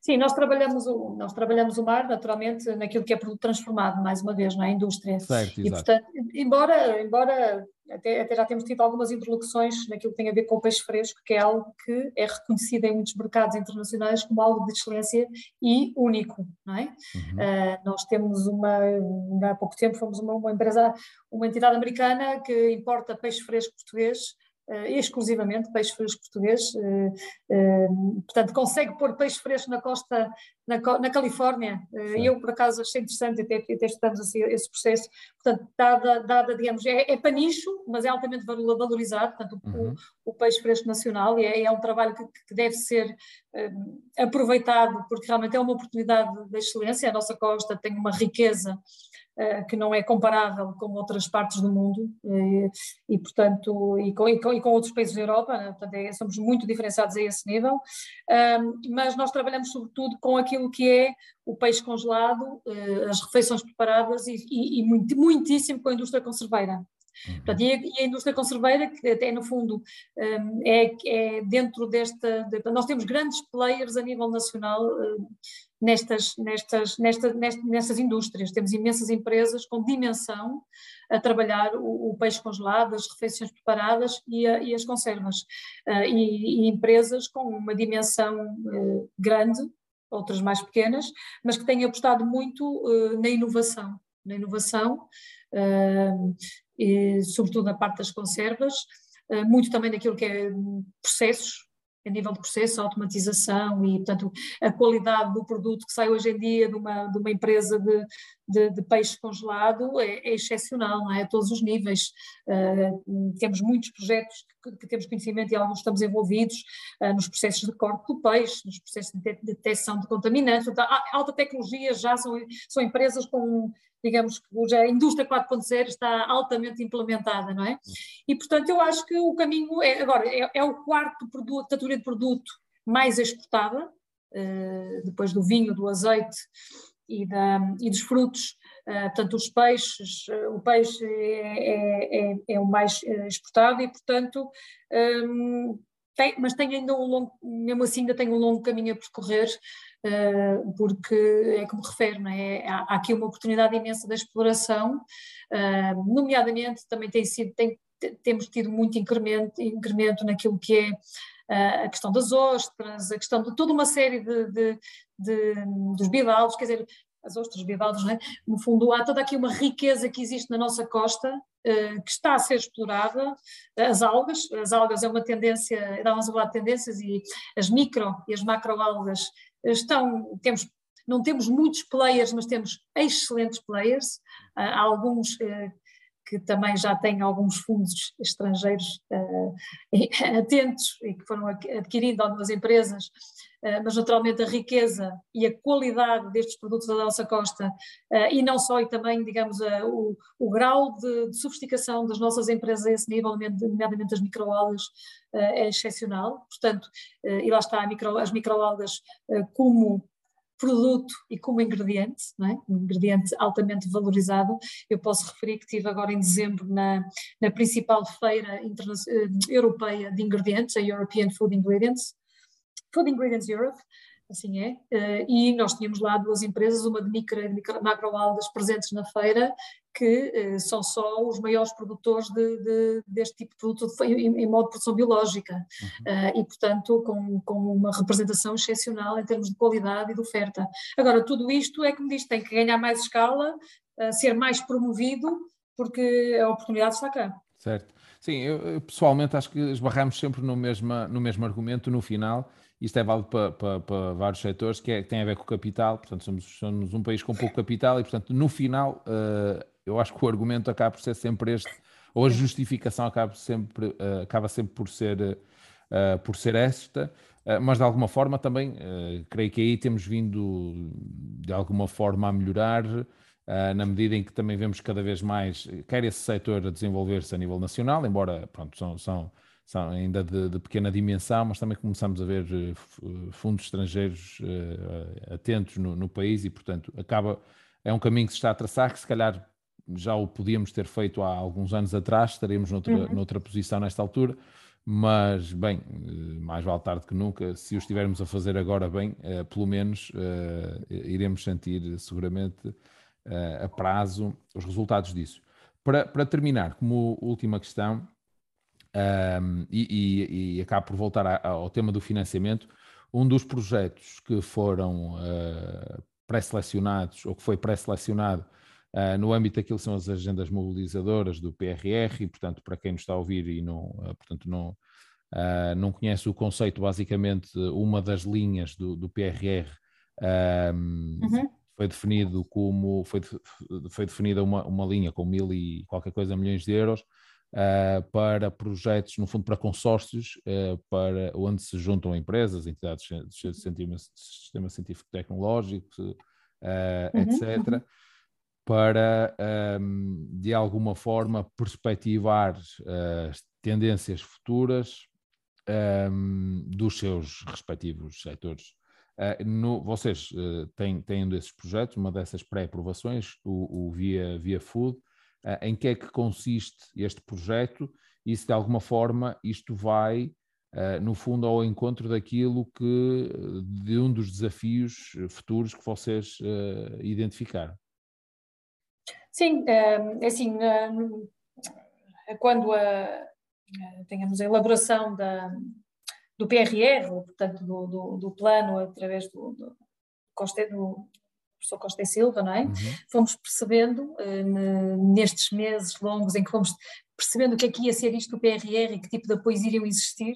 Sim, nós trabalhamos o, nós trabalhamos o mar, naturalmente, naquilo que é produto transformado, mais uma vez, na é? indústria. Certo, e, portanto, embora, embora até, até, já temos tido algumas interlocuções naquilo que tem a ver com o peixe fresco, que é algo que é reconhecido em muitos mercados internacionais como algo de excelência e único, não é? Uhum. Uh, nós temos uma, há pouco tempo fomos uma, uma empresa, uma entidade americana que importa peixe fresco português exclusivamente peixe fresco português, uh, uh, portanto consegue pôr peixe fresco na costa, na, na Califórnia, eu por acaso achei interessante, até, até estudamos assim, esse processo, portanto dada, dada digamos, é, é para nicho, mas é altamente valorizado, portanto uhum. o, o, peixe fresco nacional e é, é um trabalho que, que deve ser aproveitado porque realmente é uma oportunidade de excelência, a nossa costa tem uma riqueza eh, que não é comparável com outras partes do mundo e, eh, e portanto, e com, e, com, e com, outros países da Europa, né? portanto, é, somos muito diferenciados a esse nível, um, mas nós trabalhamos sobretudo com aquilo que é o peixe congelado, uh, as refeições preparadas e, e, muito, muitíssimo com a indústria conserveira. Uhum. Portanto, e, a, e, a, indústria conserveira, que até no fundo um, é, é, dentro desta. De, nós temos grandes players a nível nacional uh, nestas, nestas, nestas, nestas indústrias. Temos imensas empresas com dimensão a trabalhar o, o peixe congelado, as refeições preparadas e, a, e as conservas. Uh, e, e, empresas com uma dimensão grande, outras mais pequenas, mas que têm apostado muito uh, na inovação. Na inovação, e, sobretudo na parte das conservas, muito também naquilo que é processos, a nível de processo, automatização e, portanto, a qualidade do produto que sai hoje em dia de uma, de uma empresa de, de, de peixe congelado é, é, excepcional, é? A todos os níveis. Uh, temos muitos projetos que, que, temos conhecimento e alguns estamos envolvidos uh, nos processos de corte do peixe, nos processos de detecção de contaminantes. Portanto, a alta tecnologia já são, são empresas com digamos que hoje a indústria 4.0 está altamente implementada, não é? E, portanto, eu acho que o caminho é, agora, é, é o quarto produto, categoria de produto mais exportada, uh, depois do vinho, do azeite e, da, e dos frutos, uh, portanto, os peixes, uh, o peixe é, é, é, é o mais exportado e, portanto, um, tem, mas tem ainda um longo, mesmo assim ainda tem um longo caminho a percorrer, porque é como refere, é? há, aqui uma oportunidade imensa de exploração, uh, nomeadamente também tem sido, tem, temos tido muito incremento, incremento naquilo que é uh, a questão das ostras, a questão de toda uma série de, de, de dos bivalves, quer dizer, as ostras, bivalves, é? no fundo há toda aqui uma riqueza que existe na nossa costa, uh, que está a ser explorada, as algas, as algas é uma tendência, estávamos a falar de tendências e as micro e as macroalgas estão, temos, não temos muitos players, mas temos excelentes players, há alguns uh, que também já tem alguns fundos estrangeiros uh, atentos e que foram adquirindo algumas empresas, uh, mas naturalmente a riqueza e a qualidade destes produtos da nossa costa, uh, e não só, e também, digamos, o, o, grau de, de, sofisticação das nossas empresas a esse nível, nomeadamente as microalgas, é excepcional. Portanto, e lá está micro, as microalgas como produto e como ingrediente, é? um ingrediente altamente valorizado. Eu posso referir que estive agora em dezembro na, na principal feira eh, europeia de ingredientes, a European Food Ingredients, Food Ingredients Europe, assim é, uh, e nós tínhamos lá duas empresas, uma de micro, micro macroalgas presentes na feira, que uh, são só os maiores produtores de, de, deste tipo de produto em, em modo de produção biológica uhum. uh, e, portanto, com, com uma representação excepcional em termos de qualidade e de oferta. Agora, tudo isto é, como diz, tem que ganhar mais escala, ser mais promovido, porque a oportunidade está cá. Certo. Sim, eu, eu pessoalmente acho que esbarramos sempre no mesmo, no mesmo argumento no final, isto é válido para, para, para, vários setores, que, é, que tem a ver com o capital, portanto somos, somos um país com pouco capital e, portanto, no final, uh, eu acho que o argumento acaba por ser sempre este, ou a justificação acaba sempre, uh, acaba sempre por ser, uh, por ser esta, mas de alguma forma também, creio que aí temos vindo de alguma forma a melhorar, na medida em que também vemos cada vez mais, quer esse setor a desenvolver-se a nível nacional, embora, pronto, são, são são ainda de, de, pequena dimensão, mas também começamos a ver uh, fundos estrangeiros uh, atentos no, no, país e, portanto, acaba, é um caminho que se está a traçar, que se calhar já o podíamos ter feito há alguns anos atrás, estaríamos noutra, uhum. noutra posição nesta altura, mas, bem, mais vale tarde que nunca, se o estivermos a fazer agora bem, uh, pelo menos iremos sentir seguramente a prazo os resultados disso. Para, para terminar, como última questão, um, e, e, e acabo por voltar a, ao tema do financiamento. Um dos projetos que foram uh, pré-selecionados, ou que foi pré-selecionado uh, no âmbito daquilo que são as agendas mobilizadoras do PRR, e portanto, para quem nos está a ouvir e não, uh, portanto, não, não conhece o conceito, basicamente, uma das linhas do, do PRR um, uhum. foi definido como foi, foi definida uma, uma linha com mil e qualquer coisa milhões de euros uh, para projetos, no fundo, para consórcios, uh, para onde se juntam empresas, entidades do sistema, sistema científico tecnológico, uh, uhum, etc., uhum. Para, um, de alguma forma, perspectivar as tendências futuras um, dos seus respectivos setores. Uh, no, vocês uh, têm, têm um desses projetos, uma dessas pré-aprovações, o, o, Via, Via Food, uh, em que é que consiste este projeto e se de alguma forma isto vai, no fundo, ao encontro daquilo que, de um dos desafios futuros que vocês identificaram. Sim, é assim, quando a, tenhamos a elaboração da, do PRR, portanto, do, do, do plano através do, do, do, professor Costa e Silva, não é? Uhum. Fomos percebendo uh, nestes meses longos em que fomos percebendo o que é que ia ser isto do PRR e que tipo de apoios iriam existir,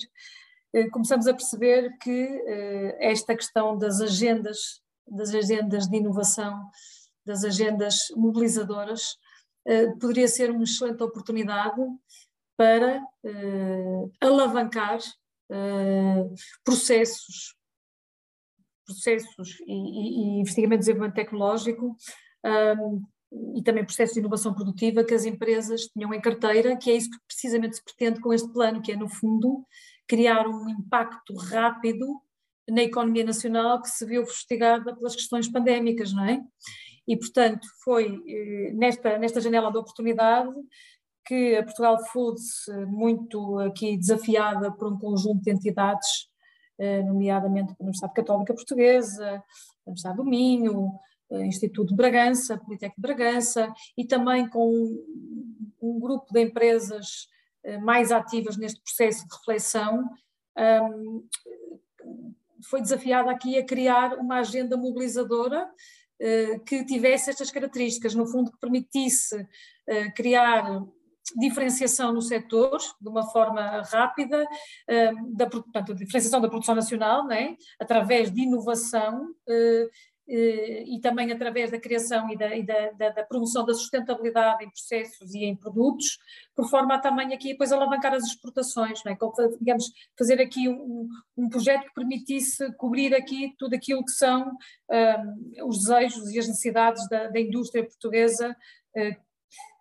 uh, começamos a perceber que uh, esta questão das agendas, das agendas de inovação, das agendas mobilizadoras, poderia ser uma excelente oportunidade para alavancar processos processos e, e, e investimento e desenvolvimento tecnológico e também processos de inovação produtiva que as empresas tinham em carteira, que é isso que precisamente se pretende com este plano, que é, no fundo, criar um impacto rápido na economia nacional que se viu fustigada pelas questões pandémicas, não é? E, portanto, foi eh, nesta, nesta janela de oportunidade que a Portugal Foods, muito aqui desafiada por um conjunto de entidades eh, nomeadamente a Universidade Católica Portuguesa, a Universidade do Minho, Instituto de Bragança, Politécnico de Bragança, e também com um, um grupo de empresas eh, mais ativas neste processo de reflexão, um, foi desafiada aqui a criar uma agenda mobilizadora que tivesse estas características, no fundo que permitisse uh, criar diferenciação no setor de uma forma rápida, hum, da, portanto, diferenciação da produção nacional, né, através de inovação, eh, eh, e também através da criação e, da, e da, da, da, promoção da sustentabilidade em processos e em produtos, por forma a também aqui depois alavancar as exportações, não é? Como, digamos, fazer aqui um, um projeto que permitisse cobrir aqui tudo aquilo que são um, os desejos e as necessidades da, da indústria portuguesa, uh,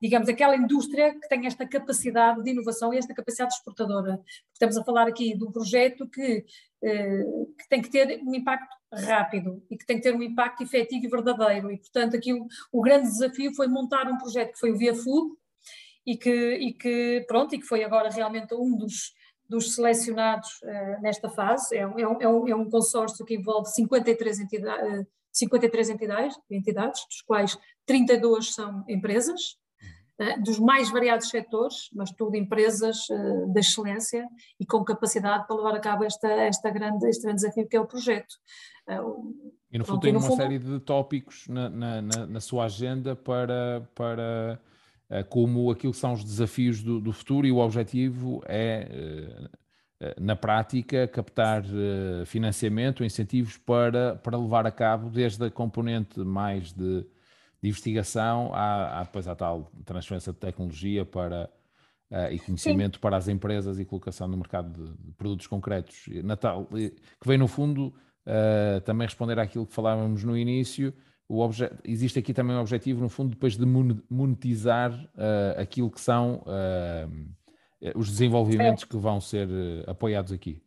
digamos, aquela indústria que tem esta capacidade de inovação e esta capacidade exportadora. Estamos a falar aqui de um projeto que, eh, que, tem que ter um impacto rápido e que tem que ter um impacto efetivo e verdadeiro. E, portanto, aqui o, o grande desafio foi montar um projeto que foi o Via Food e que, e que, pronto, e que foi agora realmente um dos, dos selecionados uh, nesta fase. É um, é, um, é um consórcio que envolve 53 entidades, 53 entidades, entidades, dos quais 32 são empresas, eh, dos mais variados setores, mas tudo empresas uh, de excelência e com capacidade para levar a cabo esta, esta grande, este grande desafio que é o projeto. Uh, e no fundo tem uma fundo... série de tópicos na, na, na, na, sua agenda para, para uh, como aquilo que são os desafios do, do futuro e o objetivo é, na prática, captar financiamento, incentivos para, para levar a cabo desde a componente mais de de investigação, há, há depois a tal transferência de tecnologia para, uh, e conhecimento Sim. para as empresas e colocação no mercado de, de produtos concretos. Natal, que vem no fundo uh, também responder àquilo que falávamos no início. O existe aqui também um objetivo, no fundo, depois de monetizar uh, aquilo que são os desenvolvimentos é. que vão ser apoiados aqui.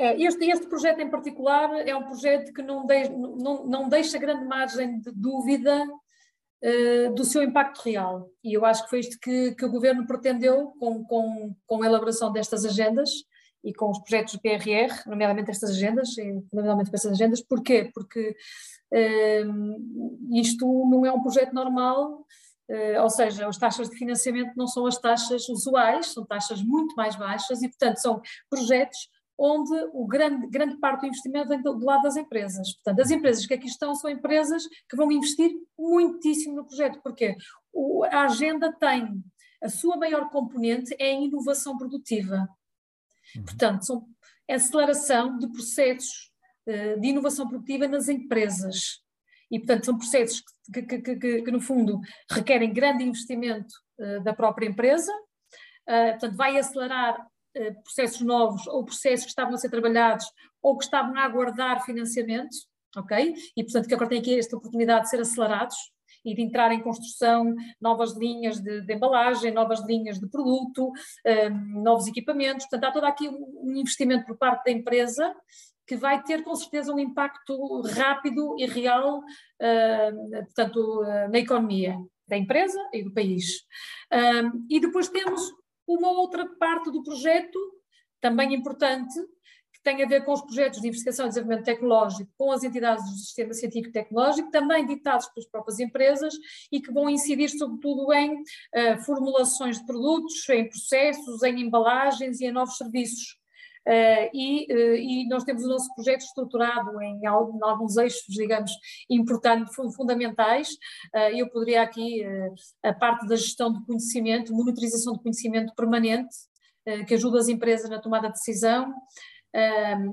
É, este, este projeto em particular é um projeto que não, de, não, não deixa grande margem de dúvida uh, do seu impacto real. E eu acho que foi isto que, que o governo pretendeu com, com, com a elaboração destas agendas e com os projetos do PRR, nomeadamente estas agendas, nomeadamente com estas agendas. Porquê? Porque uh, isto não é um projeto normal, uh, ou seja, as taxas de financiamento não são as taxas usuais, são taxas muito mais baixas e, portanto, são projetos onde o grande, grande parte do investimento vem do, do, lado das empresas. Portanto, as empresas que aqui estão são empresas que vão investir muitíssimo no projeto, porque a agenda tem, a sua maior componente é a inovação produtiva. Uhum. Portanto, são aceleração de processos uh, de inovação produtiva nas empresas. E, portanto, são processos que, que, que, que no fundo, requerem grande investimento uh, da própria empresa, uh, portanto, vai acelerar processos novos ou processos que estavam a ser trabalhados ou que estavam a aguardar financiamento, ok? E portanto que agora tem aqui esta oportunidade de ser acelerados e de entrar em construção, novas linhas de, de embalagem, novas linhas de produto, um, novos equipamentos, portanto há todo aqui um investimento por parte da empresa que vai ter com certeza um impacto rápido e real, uh, portanto, uh, na economia da empresa e do país. Um, e depois temos uma outra parte do projeto, também importante, tem a ver com os projetos de investigação e desenvolvimento tecnológico com as entidades do sistema científico e tecnológico, também ditados pelas próprias empresas e que vão incidir sobretudo em uh, formulações de produtos, em processos, em embalagens e em novos serviços. Uh, e, uh, e, nós temos o nosso projeto estruturado em, em alguns eixos, digamos, importantes, fundamentais. Uh, eu poderia aqui, a parte da gestão do conhecimento, monitorização do conhecimento permanente, que ajuda as empresas na tomada de decisão,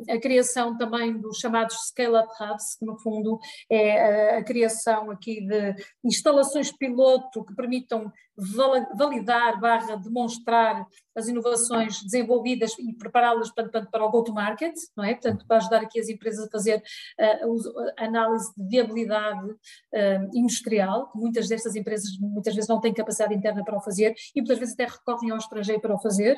a criação também dos chamados Scale-up Hubs, que no fundo é a criação aqui de instalações piloto que permitam validar barra demonstrar as inovações desenvolvidas e prepará-las para, para o go-to-market, não é? Portanto, para ajudar aqui as empresas a fazer uh, a análise de viabilidade uh, industrial, que muitas destas empresas muitas vezes não têm capacidade interna para o fazer e muitas vezes até recorrem ao estrangeiro para o fazer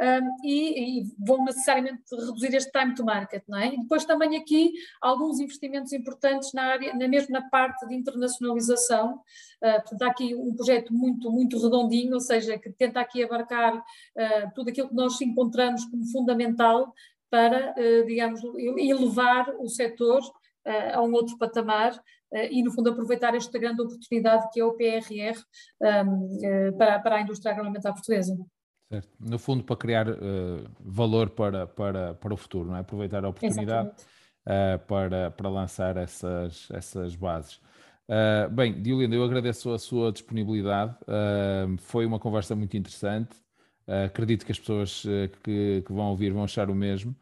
um, e, e, vão necessariamente reduzir este time to market, não é? E depois também aqui alguns investimentos importantes na área, na mesmo na parte de internacionalização, uh, portanto há aqui um projeto muito, muito redondinho, ou seja, que tenta aqui abarcar uh, tudo aquilo que nós encontramos como fundamental para, uh, digamos, elevar o setor uh, a um outro patamar e, no fundo, aproveitar esta grande oportunidade que é o PRR um, para, para a indústria agroalimentar portuguesa. Certo. No fundo, para criar valor para, para, para o futuro, não é? aproveitar a oportunidade para, para lançar essas, essas bases. Uh, bem, Diolinda, eu agradeço a sua disponibilidade. Uh, foi uma conversa muito interessante. Uh, acredito que as pessoas que, que, vão ouvir vão achar o mesmo.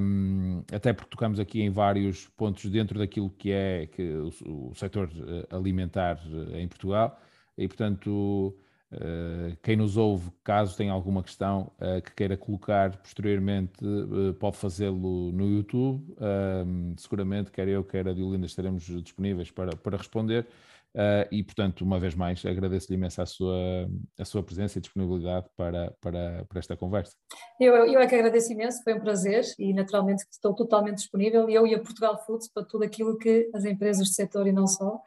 um, até porque tocamos aqui em vários pontos dentro daquilo que é que o, o setor alimentar em Portugal e, portanto, quem nos ouve, caso tenha alguma questão uh, que queira colocar posteriormente, uh, pode fazê-lo no YouTube. seguramente, quer eu, quer a Diolinda, estaremos disponíveis para, para responder. E, portanto, uma vez mais, agradeço-lhe imenso a sua, a sua presença e disponibilidade para, para, para esta conversa. Eu, eu é que agradeço imenso, foi um prazer e, naturalmente, estou totalmente disponível, eu e a Portugal Foods, para tudo aquilo que as empresas do setor e não só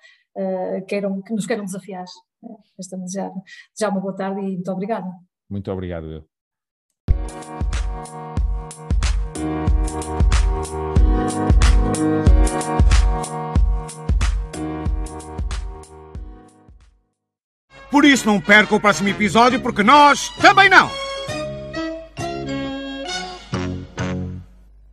queiram, que nos queiram desafiar. Uh, estamos já, já uma boa tarde e muito obrigada. Muito obrigado. Por isso não perca o próximo episódio, porque nós também não!